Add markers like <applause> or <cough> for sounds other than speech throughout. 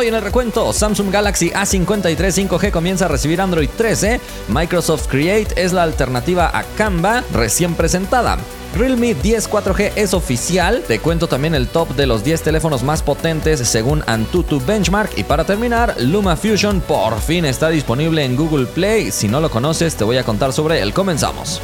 Hoy en el recuento, Samsung Galaxy A53 5G comienza a recibir Android 13. Microsoft Create es la alternativa a Canva recién presentada. Realme 10 4G es oficial. Te cuento también el top de los 10 teléfonos más potentes según Antutu Benchmark. Y para terminar, Luma Fusion por fin está disponible en Google Play. Si no lo conoces, te voy a contar sobre él. Comenzamos.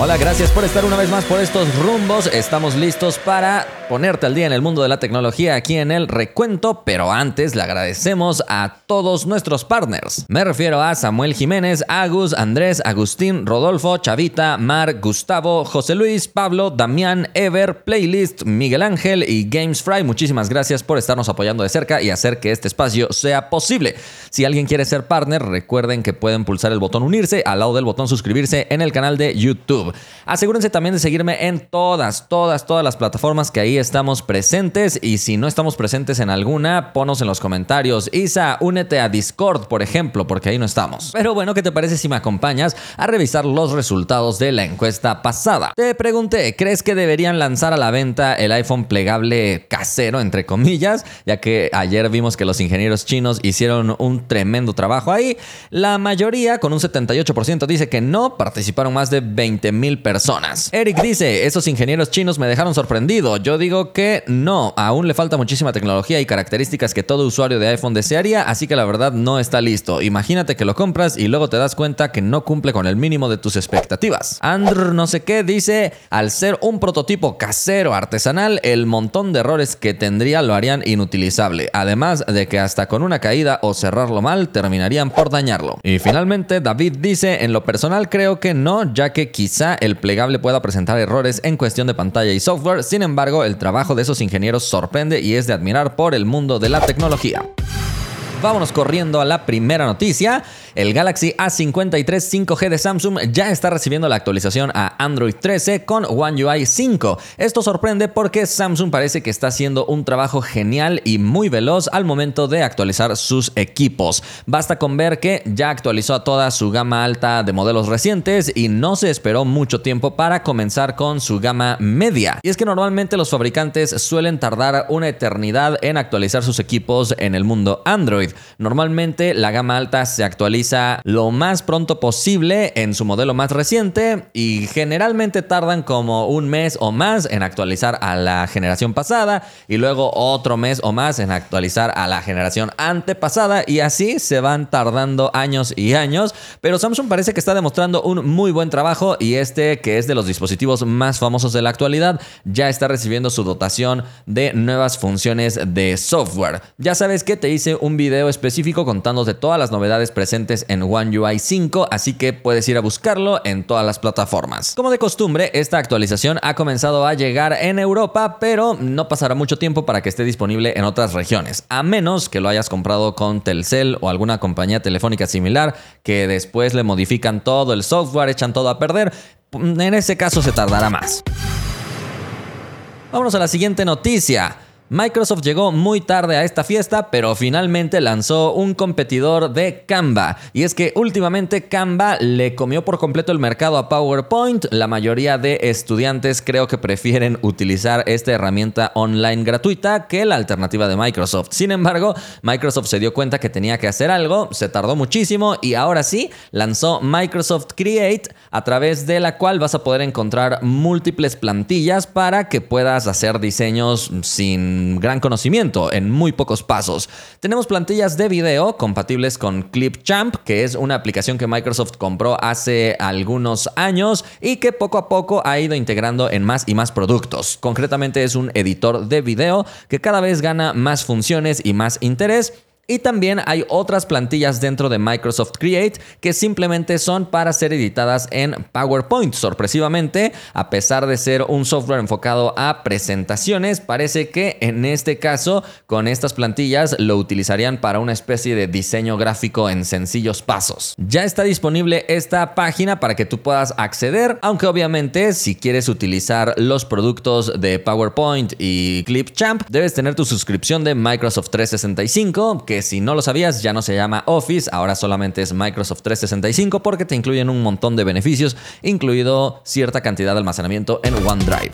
Hola, gracias por estar una vez más por estos rumbos. Estamos listos para ponerte al día en el mundo de la tecnología aquí en el recuento, pero antes le agradecemos a todos nuestros partners. Me refiero a Samuel Jiménez, Agus, Andrés, Agustín, Rodolfo, Chavita, Mar, Gustavo, José Luis, Pablo, Damián, Ever, Playlist, Miguel Ángel y Games Fry. Muchísimas gracias por estarnos apoyando de cerca y hacer que este espacio sea posible. Si alguien quiere ser partner, recuerden que pueden pulsar el botón unirse al lado del botón suscribirse en el canal de YouTube. Asegúrense también de seguirme en todas, todas, todas las plataformas que ahí estamos presentes y si no estamos presentes en alguna, ponos en los comentarios. Isa, únete a Discord, por ejemplo, porque ahí no estamos. Pero bueno, ¿qué te parece si me acompañas a revisar los resultados de la encuesta pasada? Te pregunté, ¿crees que deberían lanzar a la venta el iPhone plegable casero, entre comillas? Ya que ayer vimos que los ingenieros chinos hicieron un tremendo trabajo ahí. La mayoría, con un 78%, dice que no, participaron más de 20 mil personas. Eric dice, esos ingenieros chinos me dejaron sorprendido. Yo digo que no, aún le falta muchísima tecnología y características que todo usuario de iPhone desearía, así que la verdad no está listo. Imagínate que lo compras y luego te das cuenta que no cumple con el mínimo de tus expectativas. Andrew no sé qué dice, al ser un prototipo casero artesanal, el montón de errores que tendría lo harían inutilizable, además de que hasta con una caída o cerrarlo mal terminarían por dañarlo. Y finalmente David dice, en lo personal creo que no, ya que quizá el plegable pueda presentar errores en cuestión de pantalla y software, sin embargo el trabajo de esos ingenieros sorprende y es de admirar por el mundo de la tecnología. Vámonos corriendo a la primera noticia. El Galaxy A53 5G de Samsung ya está recibiendo la actualización a Android 13 con One UI 5. Esto sorprende porque Samsung parece que está haciendo un trabajo genial y muy veloz al momento de actualizar sus equipos. Basta con ver que ya actualizó a toda su gama alta de modelos recientes y no se esperó mucho tiempo para comenzar con su gama media. Y es que normalmente los fabricantes suelen tardar una eternidad en actualizar sus equipos en el mundo Android. Normalmente la gama alta se actualiza lo más pronto posible en su modelo más reciente y generalmente tardan como un mes o más en actualizar a la generación pasada y luego otro mes o más en actualizar a la generación antepasada y así se van tardando años y años, pero Samsung parece que está demostrando un muy buen trabajo y este que es de los dispositivos más famosos de la actualidad ya está recibiendo su dotación de nuevas funciones de software. Ya sabes que te hice un video específico contándote todas las novedades presentes en One UI 5, así que puedes ir a buscarlo en todas las plataformas. Como de costumbre, esta actualización ha comenzado a llegar en Europa, pero no pasará mucho tiempo para que esté disponible en otras regiones, a menos que lo hayas comprado con Telcel o alguna compañía telefónica similar que después le modifican todo el software, echan todo a perder. En ese caso se tardará más. Vámonos a la siguiente noticia. Microsoft llegó muy tarde a esta fiesta, pero finalmente lanzó un competidor de Canva. Y es que últimamente Canva le comió por completo el mercado a PowerPoint. La mayoría de estudiantes creo que prefieren utilizar esta herramienta online gratuita que la alternativa de Microsoft. Sin embargo, Microsoft se dio cuenta que tenía que hacer algo, se tardó muchísimo y ahora sí lanzó Microsoft Create a través de la cual vas a poder encontrar múltiples plantillas para que puedas hacer diseños sin gran conocimiento en muy pocos pasos. Tenemos plantillas de video compatibles con Clipchamp, que es una aplicación que Microsoft compró hace algunos años y que poco a poco ha ido integrando en más y más productos. Concretamente es un editor de video que cada vez gana más funciones y más interés y también hay otras plantillas dentro de Microsoft Create que simplemente son para ser editadas en PowerPoint. Sorpresivamente, a pesar de ser un software enfocado a presentaciones, parece que en este caso con estas plantillas lo utilizarían para una especie de diseño gráfico en sencillos pasos. Ya está disponible esta página para que tú puedas acceder, aunque obviamente si quieres utilizar los productos de PowerPoint y Clipchamp, debes tener tu suscripción de Microsoft 365 que si no lo sabías ya no se llama Office, ahora solamente es Microsoft 365 porque te incluyen un montón de beneficios, incluido cierta cantidad de almacenamiento en OneDrive.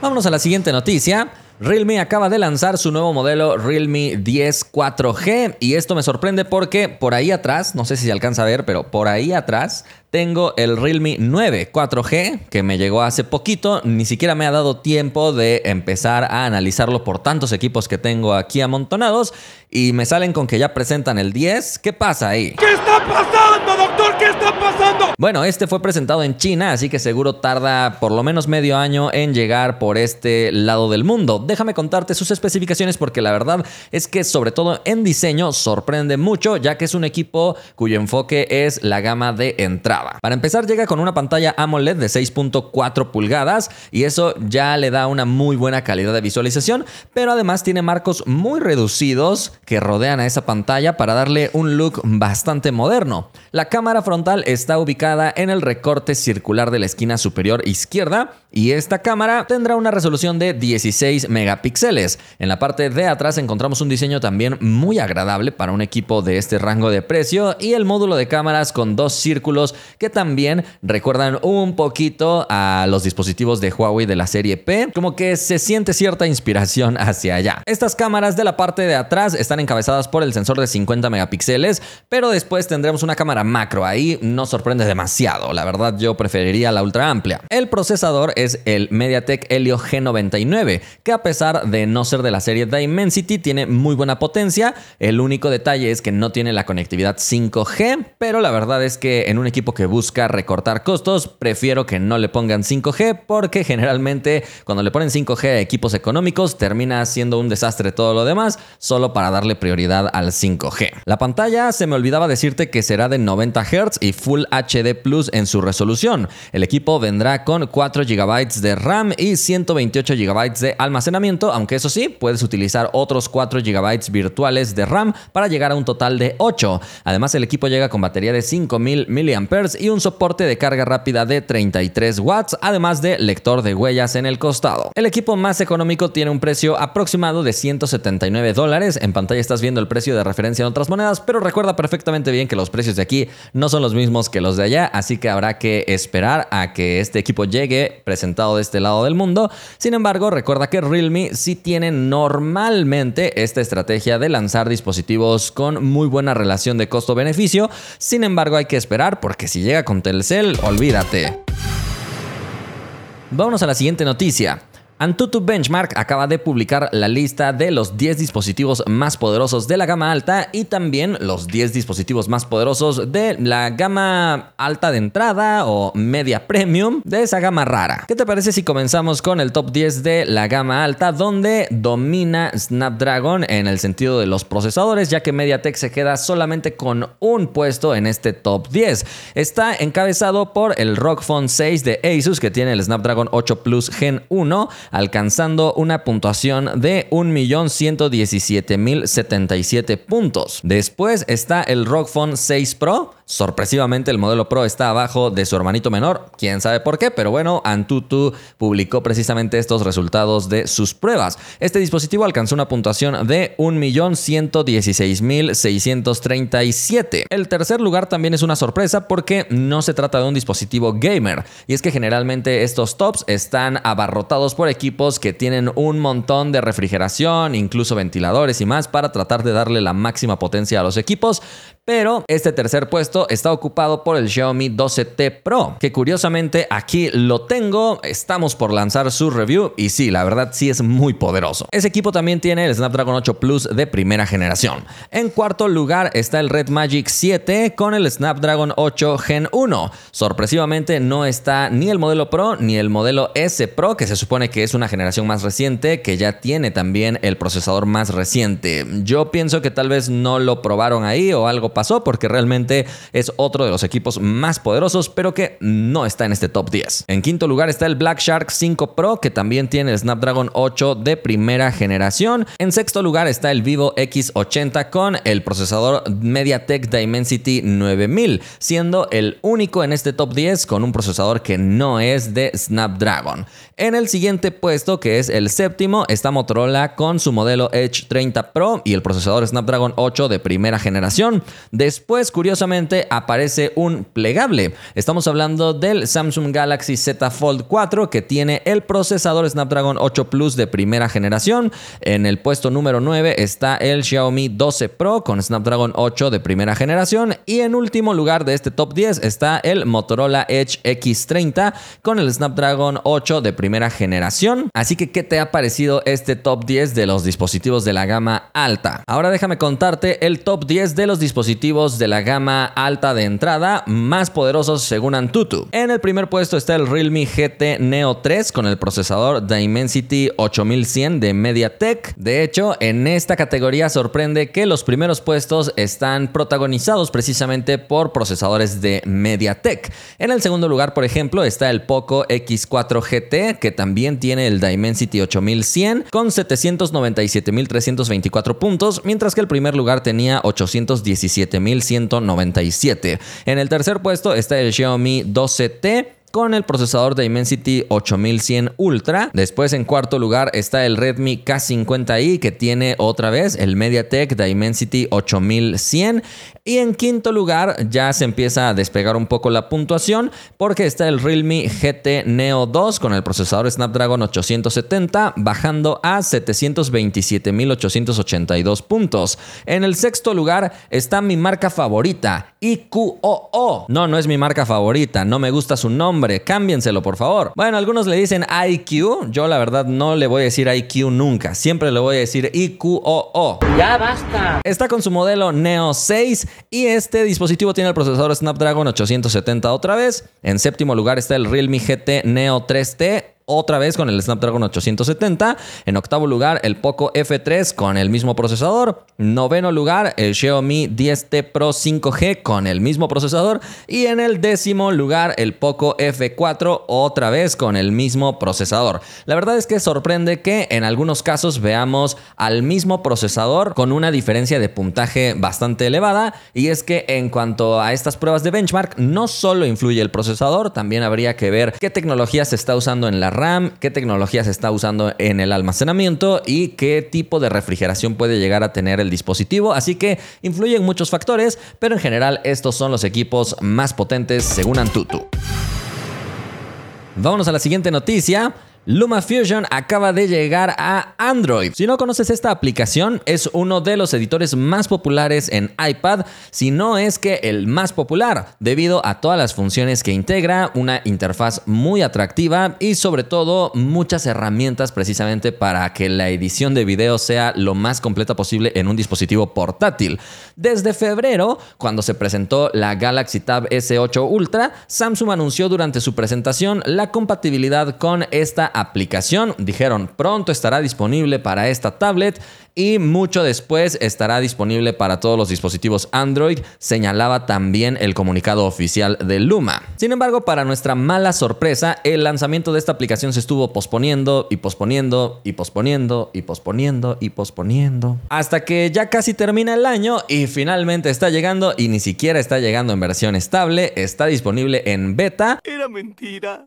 Vámonos a la siguiente noticia. Realme acaba de lanzar su nuevo modelo Realme 10 4G y esto me sorprende porque por ahí atrás, no sé si se alcanza a ver, pero por ahí atrás tengo el Realme 9 4G que me llegó hace poquito. Ni siquiera me ha dado tiempo de empezar a analizarlo por tantos equipos que tengo aquí amontonados. Y me salen con que ya presentan el 10. ¿Qué pasa ahí? ¿Qué está pasando, doctor? ¿Qué está pasando? Bueno, este fue presentado en China, así que seguro tarda por lo menos medio año en llegar por este lado del mundo. Déjame contarte sus especificaciones porque la verdad es que sobre todo en diseño sorprende mucho, ya que es un equipo cuyo enfoque es la gama de entrada. Para empezar, llega con una pantalla AMOLED de 6.4 pulgadas y eso ya le da una muy buena calidad de visualización, pero además tiene marcos muy reducidos que rodean a esa pantalla para darle un look bastante moderno. La cámara frontal está ubicada en el recorte circular de la esquina superior izquierda y esta cámara tendrá una resolución de 16 megapíxeles. En la parte de atrás encontramos un diseño también muy agradable para un equipo de este rango de precio y el módulo de cámaras con dos círculos que también recuerdan un poquito a los dispositivos de Huawei de la serie P, como que se siente cierta inspiración hacia allá. Estas cámaras de la parte de atrás están encabezadas por el sensor de 50 megapíxeles, pero después tendremos una cámara macro, ahí no sorprende demasiado, la verdad yo preferiría la ultra amplia. El procesador es el MediaTek Helio G99, que a pesar de no ser de la serie Dimensity tiene muy buena potencia, el único detalle es que no tiene la conectividad 5G, pero la verdad es que en un equipo que busca recortar costos, prefiero que no le pongan 5G porque generalmente cuando le ponen 5G a equipos económicos termina siendo un desastre todo lo demás solo para darle prioridad al 5G. La pantalla se me olvidaba decirte que será de 90 Hz y Full HD Plus en su resolución. El equipo vendrá con 4 GB de RAM y 128 GB de almacenamiento, aunque eso sí, puedes utilizar otros 4 GB virtuales de RAM para llegar a un total de 8. Además, el equipo llega con batería de 5000 mAh y un soporte de carga rápida de 33 watts, además de lector de huellas en el costado. El equipo más económico tiene un precio aproximado de 179 dólares. En pantalla estás viendo el precio de referencia en otras monedas, pero recuerda perfectamente bien que los precios de aquí no son los mismos que los de allá, así que habrá que esperar a que este equipo llegue presentado de este lado del mundo. Sin embargo, recuerda que Realme sí tiene normalmente esta estrategia de lanzar dispositivos con muy buena relación de costo-beneficio. Sin embargo, hay que esperar porque si llega con Telcel, olvídate. Vámonos a la siguiente noticia. Antutu Benchmark acaba de publicar la lista de los 10 dispositivos más poderosos de la gama alta y también los 10 dispositivos más poderosos de la gama alta de entrada o media premium de esa gama rara. ¿Qué te parece si comenzamos con el top 10 de la gama alta donde domina Snapdragon en el sentido de los procesadores ya que MediaTek se queda solamente con un puesto en este top 10. Está encabezado por el ROG Phone 6 de Asus que tiene el Snapdragon 8 Plus Gen 1 alcanzando una puntuación de 1.117.077 puntos. Después está el ROG Phone 6 Pro Sorpresivamente el modelo Pro está abajo de su hermanito menor, quién sabe por qué, pero bueno, Antutu publicó precisamente estos resultados de sus pruebas. Este dispositivo alcanzó una puntuación de 1.116.637. El tercer lugar también es una sorpresa porque no se trata de un dispositivo gamer, y es que generalmente estos tops están abarrotados por equipos que tienen un montón de refrigeración, incluso ventiladores y más para tratar de darle la máxima potencia a los equipos, pero este tercer puesto está ocupado por el Xiaomi 12T Pro, que curiosamente aquí lo tengo, estamos por lanzar su review y sí, la verdad sí es muy poderoso. Ese equipo también tiene el Snapdragon 8 Plus de primera generación. En cuarto lugar está el Red Magic 7 con el Snapdragon 8 Gen 1. Sorpresivamente no está ni el modelo Pro ni el modelo S Pro, que se supone que es una generación más reciente, que ya tiene también el procesador más reciente. Yo pienso que tal vez no lo probaron ahí o algo pasó porque realmente es otro de los equipos más poderosos, pero que no está en este top 10. En quinto lugar está el Black Shark 5 Pro, que también tiene el Snapdragon 8 de primera generación. En sexto lugar está el Vivo X80 con el procesador MediaTek Dimensity 9000, siendo el único en este top 10 con un procesador que no es de Snapdragon. En el siguiente puesto, que es el séptimo, está Motorola con su modelo Edge 30 Pro y el procesador Snapdragon 8 de primera generación. Después, curiosamente, aparece un plegable. Estamos hablando del Samsung Galaxy Z Fold 4 que tiene el procesador Snapdragon 8 Plus de primera generación. En el puesto número 9 está el Xiaomi 12 Pro con Snapdragon 8 de primera generación. Y en último lugar de este top 10 está el Motorola Edge X30 con el Snapdragon 8 de primera generación. Así que, ¿qué te ha parecido este top 10 de los dispositivos de la gama alta? Ahora déjame contarte el top 10 de los dispositivos de la gama alta de entrada más poderosos según Antutu. En el primer puesto está el Realme GT Neo 3 con el procesador Dimensity 8100 de MediaTek. De hecho, en esta categoría sorprende que los primeros puestos están protagonizados precisamente por procesadores de MediaTek. En el segundo lugar, por ejemplo, está el Poco X4 GT que también tiene el Dimensity 8100 con 797.324 puntos, mientras que el primer lugar tenía 817.197. En el tercer puesto está el Xiaomi 12T con el procesador Dimensity 8100 Ultra. Después en cuarto lugar está el Redmi K50i que tiene otra vez el MediaTek Dimensity 8100. Y en quinto lugar ya se empieza a despegar un poco la puntuación porque está el Realme GT Neo 2 con el procesador Snapdragon 870 bajando a 727.882 puntos. En el sexto lugar está mi marca favorita, IQOO. No, no es mi marca favorita, no me gusta su nombre cámbienselo por favor. Bueno, algunos le dicen IQ, yo la verdad no le voy a decir IQ nunca, siempre le voy a decir IQOO. Ya basta. Está con su modelo Neo 6 y este dispositivo tiene el procesador Snapdragon 870 otra vez. En séptimo lugar está el Realme GT Neo 3T otra vez con el Snapdragon 870. En octavo lugar, el Poco F3 con el mismo procesador. Noveno lugar, el Xiaomi 10T Pro 5G con el mismo procesador. Y en el décimo lugar, el Poco F4 otra vez con el mismo procesador. La verdad es que sorprende que en algunos casos veamos al mismo procesador con una diferencia de puntaje bastante elevada. Y es que en cuanto a estas pruebas de benchmark, no solo influye el procesador, también habría que ver qué tecnología se está usando en la RAM, qué tecnología se está usando en el almacenamiento y qué tipo de refrigeración puede llegar a tener el dispositivo. Así que influyen muchos factores, pero en general estos son los equipos más potentes según Antutu. Vámonos a la siguiente noticia. LumaFusion acaba de llegar a Android. Si no conoces esta aplicación, es uno de los editores más populares en iPad, si no es que el más popular, debido a todas las funciones que integra, una interfaz muy atractiva y sobre todo muchas herramientas precisamente para que la edición de video sea lo más completa posible en un dispositivo portátil. Desde febrero, cuando se presentó la Galaxy Tab S8 Ultra, Samsung anunció durante su presentación la compatibilidad con esta aplicación. Dijeron, pronto estará disponible para esta tablet y mucho después estará disponible para todos los dispositivos Android, señalaba también el comunicado oficial de Luma. Sin embargo, para nuestra mala sorpresa, el lanzamiento de esta aplicación se estuvo posponiendo y posponiendo y posponiendo y posponiendo y posponiendo hasta que ya casi termina el año y finalmente está llegando y ni siquiera está llegando en versión estable, está disponible en beta. Era mentira.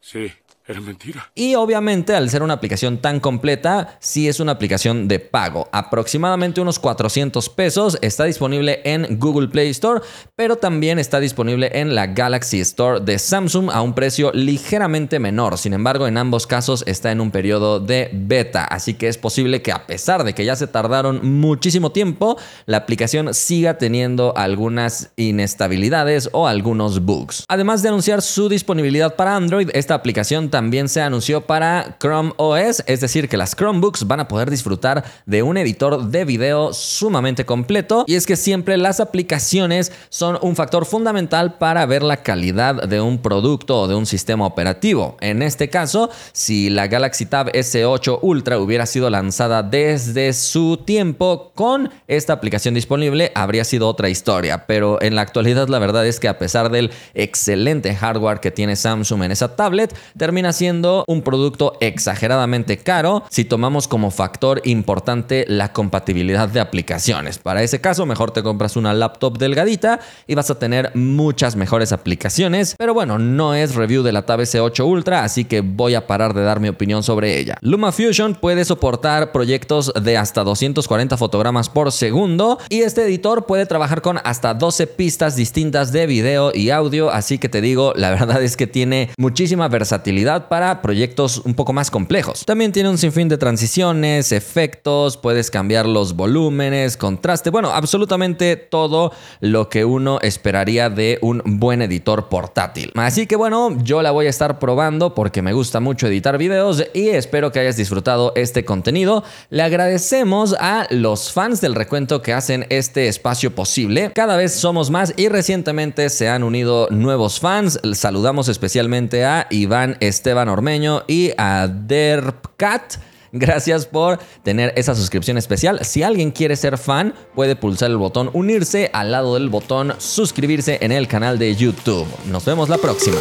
Sí. Era mentira. Y obviamente, al ser una aplicación tan completa, sí es una aplicación de pago. Aproximadamente unos 400 pesos. Está disponible en Google Play Store, pero también está disponible en la Galaxy Store de Samsung a un precio ligeramente menor. Sin embargo, en ambos casos está en un periodo de beta. Así que es posible que a pesar de que ya se tardaron muchísimo tiempo, la aplicación siga teniendo algunas inestabilidades o algunos bugs. Además de anunciar su disponibilidad para Android, esta aplicación también también se anunció para Chrome OS, es decir, que las Chromebooks van a poder disfrutar de un editor de video sumamente completo. Y es que siempre las aplicaciones son un factor fundamental para ver la calidad de un producto o de un sistema operativo. En este caso, si la Galaxy Tab S8 Ultra hubiera sido lanzada desde su tiempo con esta aplicación disponible, habría sido otra historia. Pero en la actualidad la verdad es que a pesar del excelente hardware que tiene Samsung en esa tablet, termina termina siendo un producto exageradamente caro si tomamos como factor importante la compatibilidad de aplicaciones. Para ese caso, mejor te compras una laptop delgadita y vas a tener muchas mejores aplicaciones. Pero bueno, no es review de la Tab S8 Ultra, así que voy a parar de dar mi opinión sobre ella. LumaFusion puede soportar proyectos de hasta 240 fotogramas por segundo y este editor puede trabajar con hasta 12 pistas distintas de video y audio, así que te digo, la <laughs> verdad es que tiene muchísima versatilidad para proyectos un poco más complejos. También tiene un sinfín de transiciones, efectos, puedes cambiar los volúmenes, contraste, bueno, absolutamente todo lo que uno esperaría de un buen editor portátil. Así que bueno, yo la voy a estar probando porque me gusta mucho editar videos y espero que hayas disfrutado este contenido. Le agradecemos a los fans del recuento que hacen este espacio posible. Cada vez somos más y recientemente se han unido nuevos fans. Saludamos especialmente a Iván Esteban Ormeño y a Derpcat. Gracias por tener esa suscripción especial. Si alguien quiere ser fan, puede pulsar el botón unirse al lado del botón suscribirse en el canal de YouTube. Nos vemos la próxima.